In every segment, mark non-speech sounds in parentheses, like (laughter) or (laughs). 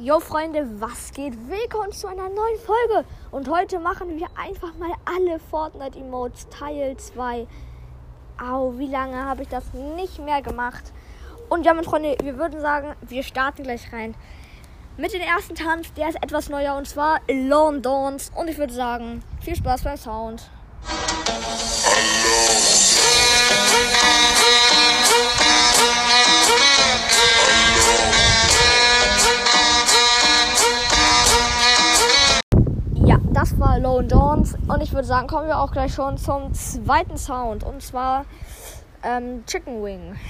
Jo Freunde, was geht? Willkommen zu einer neuen Folge. Und heute machen wir einfach mal alle Fortnite-Emotes Teil 2. Au, wie lange habe ich das nicht mehr gemacht? Und ja, meine Freunde, wir würden sagen, wir starten gleich rein. Mit dem ersten Tanz, der ist etwas neuer und zwar Alone Dawns. Und ich würde sagen, viel Spaß beim Sound. Ja, das war Lone Dawns. Und ich würde sagen, kommen wir auch gleich schon zum zweiten Sound. Und zwar ähm, Chicken Wing. (laughs)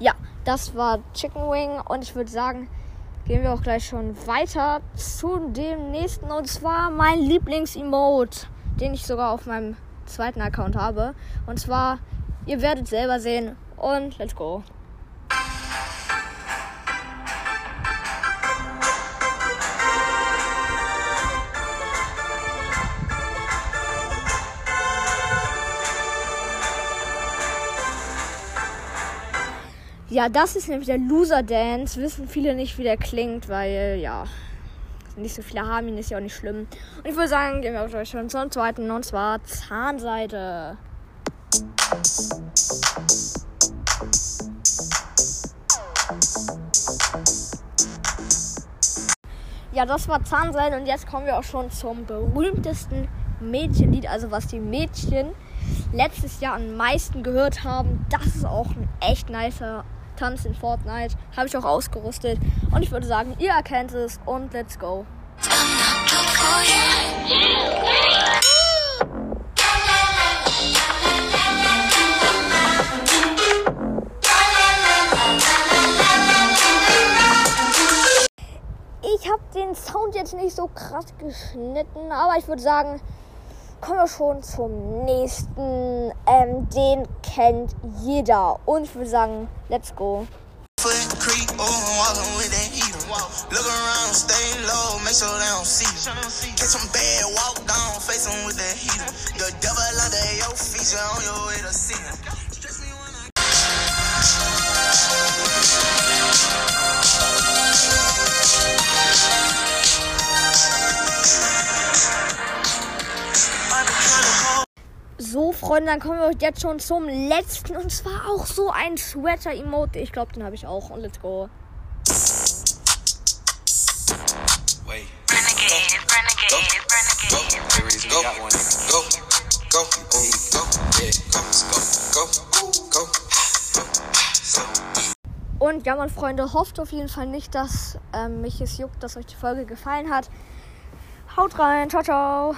Ja, das war Chicken Wing. Und ich würde sagen, gehen wir auch gleich schon weiter zu dem nächsten und zwar mein Lieblings-Emote, den ich sogar auf meinem zweiten Account habe. Und zwar, ihr werdet selber sehen und let's go. Ja, das ist nämlich der Loser Dance. Wissen viele nicht, wie der klingt, weil ja, nicht so viele haben ihn, ist ja auch nicht schlimm. Und ich würde sagen, gehen wir auch schon zum zweiten und zwar Zahnseide. Ja, das war Zahnseide und jetzt kommen wir auch schon zum berühmtesten Mädchenlied, also was die Mädchen letztes Jahr am meisten gehört haben. Das ist auch ein echt nicer Tanz in Fortnite. Habe ich auch ausgerüstet. Und ich würde sagen, ihr erkennt es und let's go. Ich habe den Sound jetzt nicht so krass geschnitten, aber ich würde sagen, kommen wir schon zum nächsten. Ähm, den kennt jeder. Und ich würde sagen, let's go. Freunde, dann kommen wir jetzt schon zum letzten. Und zwar auch so ein Sweater-Emote. Ich glaube, den habe ich auch. Und let's go. Wait. Renegade, renegade, Go, renegade. go, go, go, go, go, yeah, go, go, go, go. Und ja, meine Freunde, hofft auf jeden Fall nicht, dass ähm, mich es juckt, dass euch die Folge gefallen hat. Haut rein. Ciao, ciao.